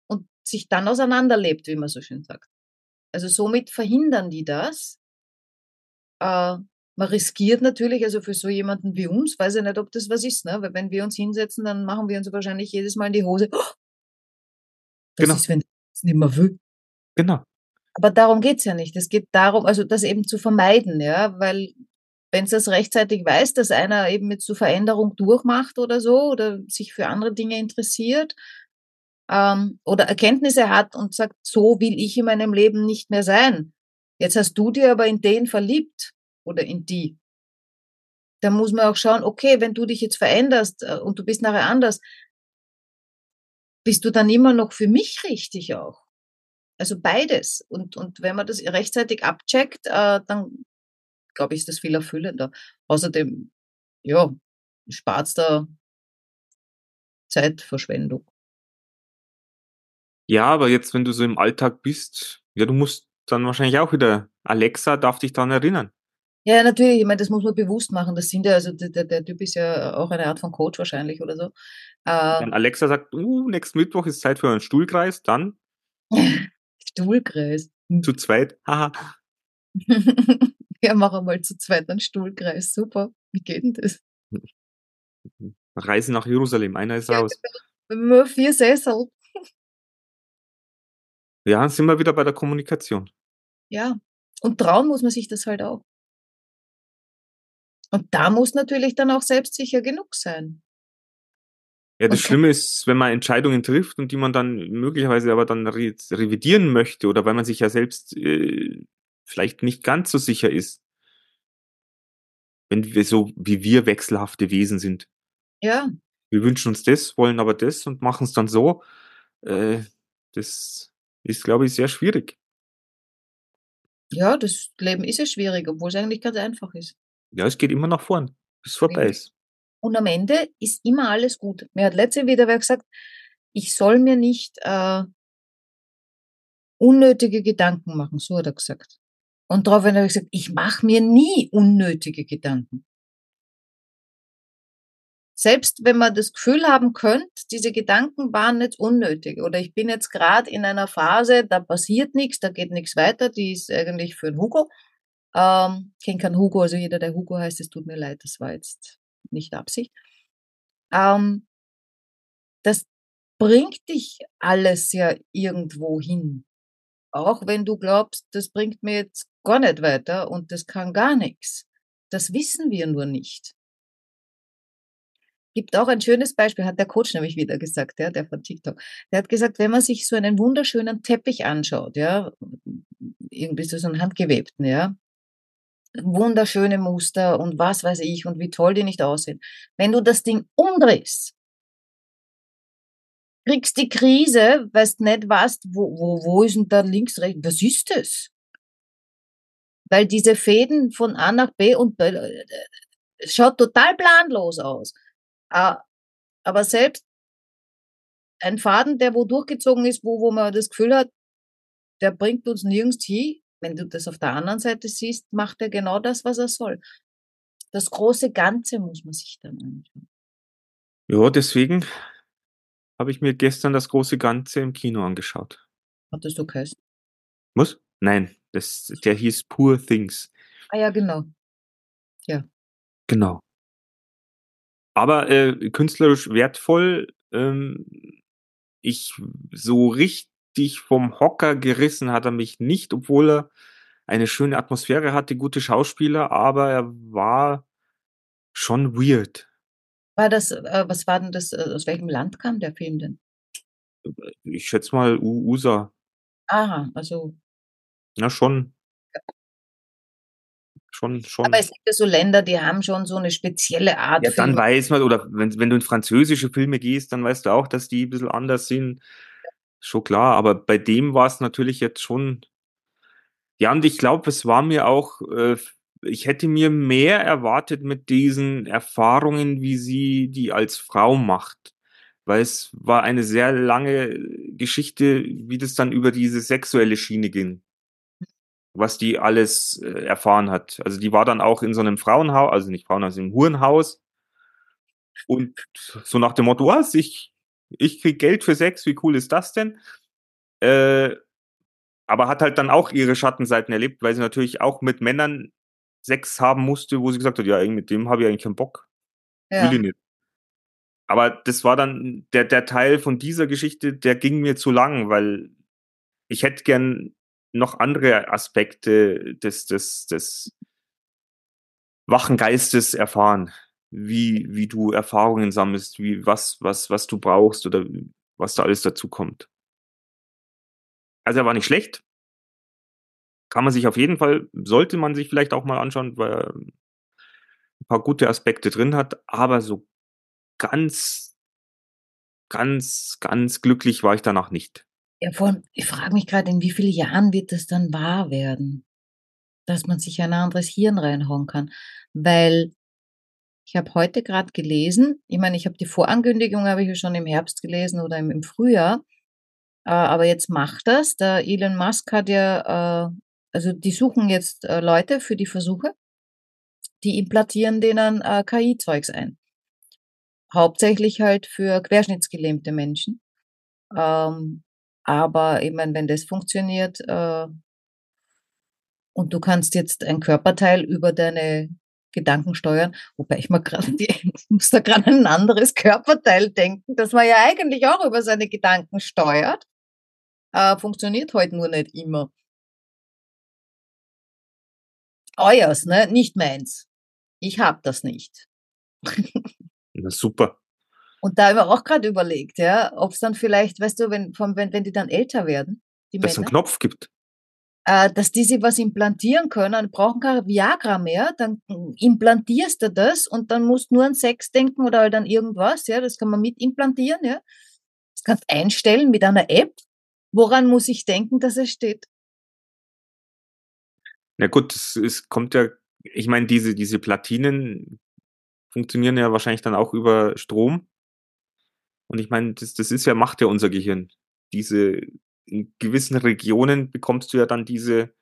und sich dann auseinanderlebt, wie man so schön sagt. Also, somit verhindern die das. Äh, man riskiert natürlich also, für so jemanden wie uns weiß ich nicht, ob das was ist, ne? Weil wenn wir uns hinsetzen, dann machen wir uns wahrscheinlich jedes Mal in die Hose. Was Genau. ist, wenn es nicht mehr will? Genau. Aber darum geht's ja nicht. Es geht darum also, das eben zu vermeiden, ja, weil wenn's das rechtzeitig weiß, dass einer eben jetzt so Veränderung durchmacht oder so oder sich für andere Dinge interessiert, ähm, oder Erkenntnisse hat und sagt: „So will ich in meinem Leben nicht mehr sein.“ Jetzt hast du dich aber in den verliebt oder in die. Da muss man auch schauen, okay, wenn du dich jetzt veränderst, äh, und du bist nachher anders bist du dann immer noch für mich richtig auch? Also, beides. Und und wenn man das rechtzeitig abcheckt, äh, dann glaube ich, ist das viel erfüllender. Außerdem, ja, spart's da Zeitverschwendung. Ja, aber jetzt, wenn du so im Alltag bist, ja, du musst dann wahrscheinlich auch wieder Alexa darf dich daran erinnern. Ja, natürlich, ich meine, das muss man bewusst machen. Das sind ja also der der Typ ist ja auch eine Art von Coach wahrscheinlich oder so. Wenn Alexa sagt: „Uh, nächsten Mittwoch ist Zeit für einen Stuhlkreis“, dann Stuhlkreis. Hm. zu zweit, haha. Ja, mach einmal zu zweit einen Stuhlkreis. Super. Wie geht denn das? Reisen nach Jerusalem, einer ist Ja, raus. genau. Nur 4 Sessel. Ja, sind wir wieder bei der Kommunikation. Ja. Und trauen muss man sich das halt auch. Und da muss natürlich dann auch selbstsicher genug sein. Ja, das Und Schlimme ist, wenn man Entscheidungen trifft und die man dann möglicherweise aber dann re revidieren möchte oder weil man sich ja selbst, äh, vielleicht nicht ganz so sicher ist. Wenn wir so wie wir wechselhafte Wesen sind. Ja. Wir wünschen uns das, wollen aber das und machen's dann so. Äh, das ist, glaube ich, sehr schwierig. Ja, das Leben ist ja schwierig, obwohl's eigentlich ganz einfach ist. Ja, es geht immer nach vorn, bis vorbei Richtig. ist. Und am Ende ist immer alles gut. Mir hat letztens wieder wer gesagt, ich soll mir nicht, äh unnötige Gedanken machen, so hat er gesagt. Und daraufhin habe ich gesagt: „Ich mache mir nie unnötige Gedanken.“ Selbst wenn man das Gefühl haben könnte, diese Gedanken waren jetzt unnötig oder ich bin jetzt grad in einer Phase, da passiert nix, da geht nix weiter, die ist eigentlich für 'n Hugo. Ähm, kenne keinen Hugo, also jeder, der Hugo heißt, es tut mir leid, das war jetzt nicht Absicht. Ähm das bringt dich alles ja irgendwo hin. Auch wenn du glaubst, das bringt mir jetzt gar nicht weiter und das kann gar nix. Das wissen wir nur nicht. Gibt auch ein schönes Beispiel, hat der Coach nämlich wieder gesagt, ja, der von TikTok. Der hat gesagt, wenn man sich so einen wunderschönen Teppich anschaut, ja, irgendwie so 'n handgewebten, ja, wunderschöne Muster und was weiß ich und wie toll die nicht aussehen. Wenn du das Ding umdrehst kriegst die Krise, weil's nicht weißt, wo wo wo ist denn da links, rechts was ist das? Weil diese Fäden von A nach B und es schaut total planlos aus. Aber selbst ein Faden, der wo durchgezogen ist, wo wo man das Gefühl hat, der bringt uns nirgends hin. Wenn du das auf der anderen Seite siehst, macht er genau das, was er soll. Das große Ganze muss man sich dann anschauen. Ja, deswegen habe ich mir gestern das große Ganze im Kino angeschaut. Hat das so geheißen? Was? Nein, das der hieß „Poor Things“. Ah ja, genau. Ja. Genau. Aber, äh, künstlerisch wertvoll, ähm, ich so richtig vom Hocker gerissen hat er mich nicht, obwohl er eine schöne Atmosphäre hatte, gute Schauspieler, aber er war schon weird. War das äh, was war denn das äh, aus welchem Land kam der Film denn? Ich schätze mal U USA. Aha, also Ja, schon. Ja. Schon Aber schon. es gibt ja so Länder, die haben schon so 'ne spezielle Art Ja, dann weiß man oder wenn wenn du in französische Filme gehst, dann weißt du auch, dass die bissel anders sind. Schon klar, aber bei dem war's natürlich jetzt schon ja, und ich glaube, es war mir auch äh, ich hätte mir mehr erwartet mit diesen Erfahrungen, wie sie die als Frau macht. Weil es war eine sehr lange Geschichte, wie das dann über diese sexuelle Schiene ging. Was die alles, äh, erfahren hat. Also, die war dann auch in so 'nem Frauenhau also, nicht Frauenhaus, im Hurenhaus. Und so nach dem Motto: „Was? Ich ich kriege Geld für Sex, wie cool ist das denn?“ Äh, aber hat halt dann auch ihre Schattenseiten erlebt, weil sie natürlich auch mit Männern Sex haben musste, wo sie gesagt hat: „Ja, mit dem habe ich eigentlich keinen Bock. Will Ja. ich nicht.“ Aber das war dann der der Teil von dieser Geschichte, der ging mir zu lang, weil ich hätte gern noch andere Aspekte des des des wachen Geistes erfahren, wie wie du Erfahrungen sammelst, wie was was was du brauchst oder was da alles dazukommt. Also, er war nicht schlecht. Kann man sich auf jeden Fall sollte man sich vielleicht auch mal anschauen, weil er 'n paar gute Aspekte drin hat, aber so ganz ganz ganz glücklich war ich danach nicht. Ja, vor allem, ich frage mich grad, in wie vielen Jahren wird das dann wahr werden, dass man sich ein anderes Hirn reinhauen kann? Weil ich habe heute grad gelesen ich meine, ich habe die Vorankündigung habe ich ja schon im Herbst gelesen oder im Frühjahr. Äh, aber jetzt macht er's. Der Elon Musk hat ja, äh also, die suchen jetzt, äh, Leute für die Versuche. die implantieren denen KI-Zeugs ein. Hauptsächlich halt für querschnittsgelähmte Menschen. Ähm, aber ich meine, wenn das funktioniert äh, und du kannst jetzt ein Körperteil über deine Gedanken steuern, wobei ich mal gerade, ich muss da gerade ein anderes Körperteil denken, dass man ja eigentlich auch über seine Gedanken steuert. Äh, funktioniert heute nur nicht immer. Euers, ne? Nicht meins. Ich hab das nicht. Na super. Und da haben wir auch gerade überlegt, ja, ob es dann vielleicht, weißt du, wenn, vom, wenn, wenn die dann älter werden, die Dass es einen Knopf gibt. äh, dass die sich was implantieren können, brauchen kein Viagra mehr, dann implantierst du das und dann musst nur an Sex denken oder halt an irgendwas, ja, das kann man mit implantieren, ja. Das kannst einstellen mit einer App. Woran muss ich denken, dass es steht? Na gut, es, es kommt ja, ich meine, diese, diese Platinen funktionieren ja wahrscheinlich dann auch über Strom. Und ich meine, das, das ist ja, macht ja unser Gehirn. Diese, in gewissen Regionen bekommst du ja dann diese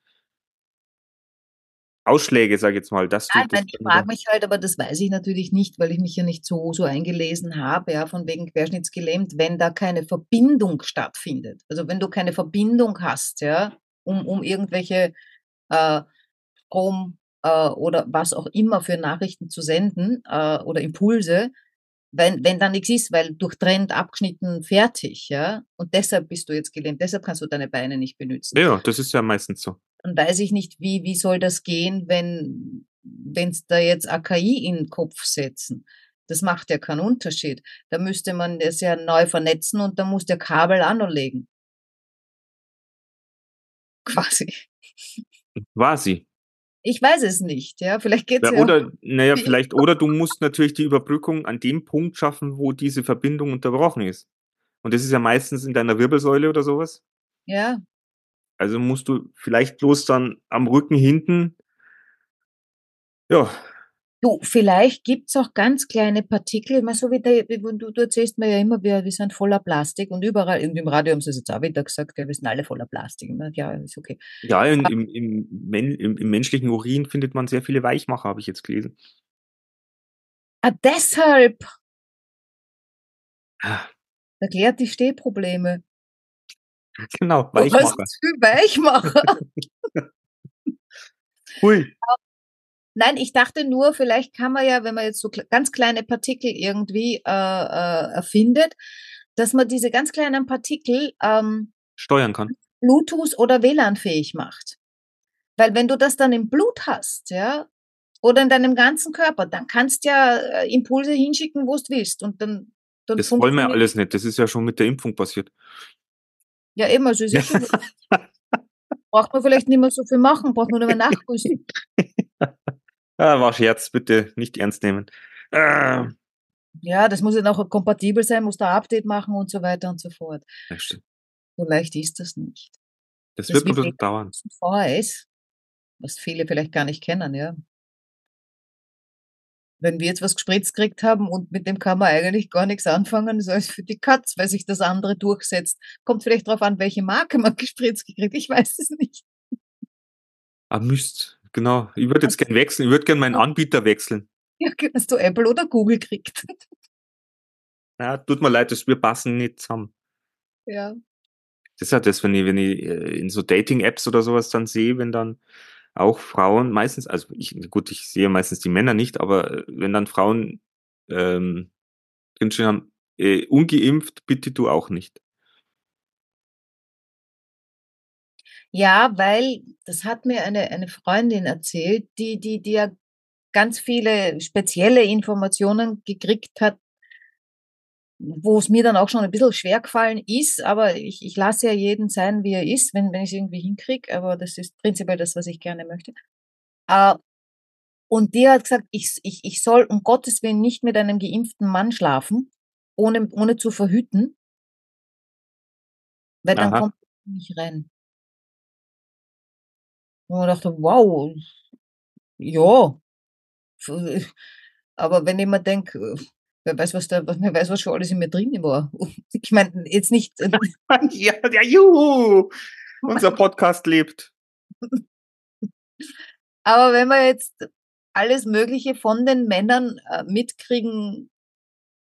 Ausschläge, sag ich jetzt mal, dass du. Ja, ich, das meine, ich frage mich halt, aber das weiß ich natürlich nicht, weil ich mich ja nicht so, so eingelesen habe, ja, von wegen querschnittsgelähmt, wenn da keine Verbindung stattfindet. Also wenn du keine Verbindung hast, ja, um, um irgendwelche äh, Strom äh, oder was auch immer für Nachrichten zu senden äh, oder Impulse, wenn, wenn da nichts ist, weil durchtrennt, abgeschnitten, fertig, ja, und deshalb bist du jetzt gelähmt, deshalb kannst du deine Beine nicht benutzen Ja, das ist ja meistens so. dann weiß ich nicht, wie, wie soll das gehen, wenn wenn's da jetzt AKI in den Kopf setzen. Das macht ja keinen Unterschied. Da müsste man das ja neu vernetzen und da muss der Kabel anlegen. Quasi. Quasi. Ich weiß es nicht, ja. Vielleicht geht's Ja, ja. oder, naja, vielleicht, oder du musst natürlich die Überbrückung an dem Punkt schaffen, wo diese Verbindung unterbrochen ist. Und das ist ja meistens in deiner Wirbelsäule oder sowas. ja. Also musst du vielleicht bloß dann am Rücken hinten, ja, Du, vielleicht gibt's auch ganz kleine Partikel, immer so wie der, du, du erzählst mir ja immer, wir, wir sind voller Plastik und überall, und im Radio haben sie es jetzt auch wieder gesagt, ja, wir sind alle voller Plastik. Ja, ist okay. ja, in, im, im, Men- im, im menschlichen Urin findet man sehr viele Weichmacher, habe ich jetzt gelesen. Ah, deshalb Ah, erklärt die Stehprobleme. Genau, Du hast Weichmacher. zu viel Weichmacher. Hui. Nein, ich dachte nur, vielleicht kann man ja, wenn man jetzt so ganz kleine Partikel irgendwie äh, äh, erfindet, dass man diese ganz kleinen Partikel ähm, Steuern kann. Bluetooth oder WLAN-fähig macht. Weil wenn du das dann im Blut hast, ja, oder in deinem ganzen Körper, dann kannst du ja äh, Impulse hinschicken, wo du willst. Und dann, dann Das wollen wir alles nicht. Das ist ja schon mit der Impfung passiert. Ja, eben, also ist ja schon, braucht man vielleicht nicht mehr so viel machen, braucht man nur mehr nachrüsten. Ah, war Scherz, bitte nicht ernst nehmen. Ah, Ja, das muss ja auch kompatibel sein, muss da Update machen und so weiter und so fort. ja, stimmt. So leicht ist das nicht. das Das wird noch ein bisschen dauern. VHS, was viele vielleicht gar nicht kennen, ja. Wenn wir jetzt was gespritzt gekriegt haben und mit dem kann man eigentlich gar nichts anfangen, so ist für die Katz, weil sich das andere durchsetzt. Kommt vielleicht darauf an, welche Marke man gespritzt gekriegt, ich weiß es nicht. Ah, Mist. Genau. Ich würde jetzt gern wechseln. Ich würde gern meinen Anbieter wechseln. Ja, hast du Apple oder Google gekriegt? Ja, tut mir leid, dass wir passen nicht zusammen. ja. Das ist ja das, wenn ich, wenn ich äh, in so Dating-Apps oder sowas dann sehe, wenn dann auch Frauen meistens, also ich, gut, ich sehe meistens die Männer nicht, aber äh, wenn dann Frauen ähm, drinstehen haben, äh, ungeimpft, bitte du auch nicht. Ja, weil das hat mir eine, eine Freundin erzählt, die, die, die ja ganz viele spezielle Informationen gekriegt hat, wo es mir dann auch schon ein bisschen schwer gefallen ist, aber ich, ich lasse ja jeden sein, wie er ist, wenn, wenn ich es irgendwie hinkriege, aber das ist prinzipiell das, was ich gerne möchte. Äh, und die hat gesagt, ich, ich, ich soll um Gottes Willen nicht mit einem geimpften Mann schlafen, ohne, ohne zu verhüten, weil dann Aha. kommt er nicht rein. Und ich dachte, wow, ja. F- Aber wenn ich mir denke, wer weiß, was da, wer weiß, was schon alles in mir drin war. Ich meine, jetzt nicht, ja, ja, juhu! Unser Podcast lebt. aber wenn man jetzt alles Mögliche von den Männern äh, mitkriegen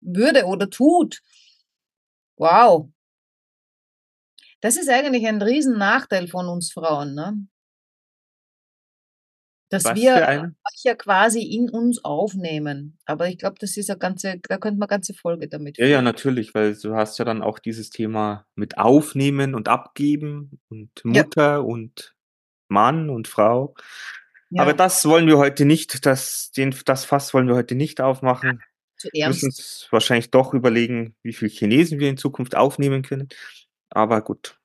würde oder tut. Wow. Das ist eigentlich ein riesen Nachteil von uns Frauen, ne? Dass Was wir ja quasi in uns aufnehmen. Aber ich glaube, das ist eine ganze, da könnte man ganze Folge damit Ja, ja, füllen. natürlich, weil du hast ja dann auch dieses Thema mit Aufnehmen und Abgeben und Ja. Mutter und Mann und Frau. Aber Ja, das wollen wir heute nicht, das, den, das Fass wollen wir heute nicht aufmachen. zu Wir müssen ernst. uns wahrscheinlich doch überlegen, wie viel Chinesen wir in Zukunft aufnehmen können. Aber gut.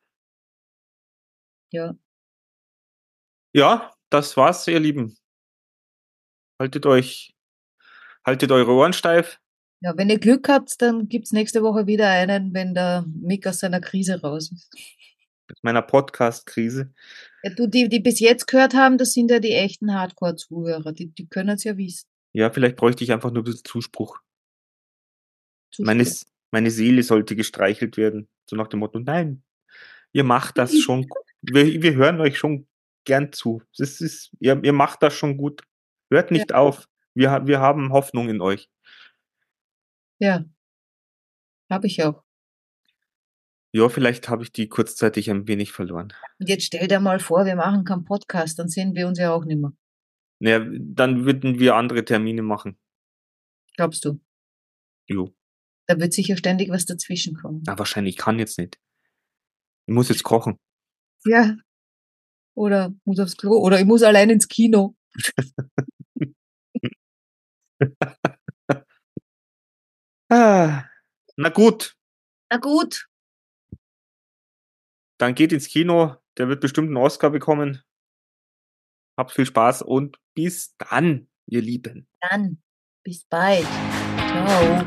Ja. Ja, das war's, ihr Lieben. Haltet euch, haltet eure Ohren steif. Ja, wenn ihr Glück habt, dann gibt's nächste Woche wieder einen, wenn der Mick aus seiner Krise raus ist. Mit meiner Podcast-Krise. Ja, du, die, die bis jetzt gehört haben, das sind ja die echten Hardcore-Zuhörer. Die, die können es ja wissen. Ja, vielleicht bräuchte ich einfach nur ein bisschen Zuspruch. Zuspruch. Meine, meine Seele sollte gestreichelt werden. So nach dem Motto, nein, ihr macht das schon. Wir, wir hören euch schon gern zu. Das ist, ihr, ihr macht das schon gut. Hört nicht auf. Wir, wir haben Hoffnung in euch. Ja. Habe ich auch. Ja, vielleicht habe ich die kurzzeitig ein wenig verloren. Und jetzt stell dir mal vor, wir machen keinen Podcast, dann sehen wir uns ja auch nicht mehr. Naja, dann würden wir andere Termine machen. Glaubst du? Jo. Da wird sicher ständig was dazwischen kommen. Na, wahrscheinlich kann jetzt nicht. Ich muss jetzt kochen. Ja. Oder muss aufs Klo. Oder ich muss allein ins Kino. Ah, na gut, Na gut. dann geht ins Kino. Der wird bestimmt einen Oscar bekommen. Habt viel Spaß und bis dann, ihr Lieben. Dann. Bis bald. Ciao.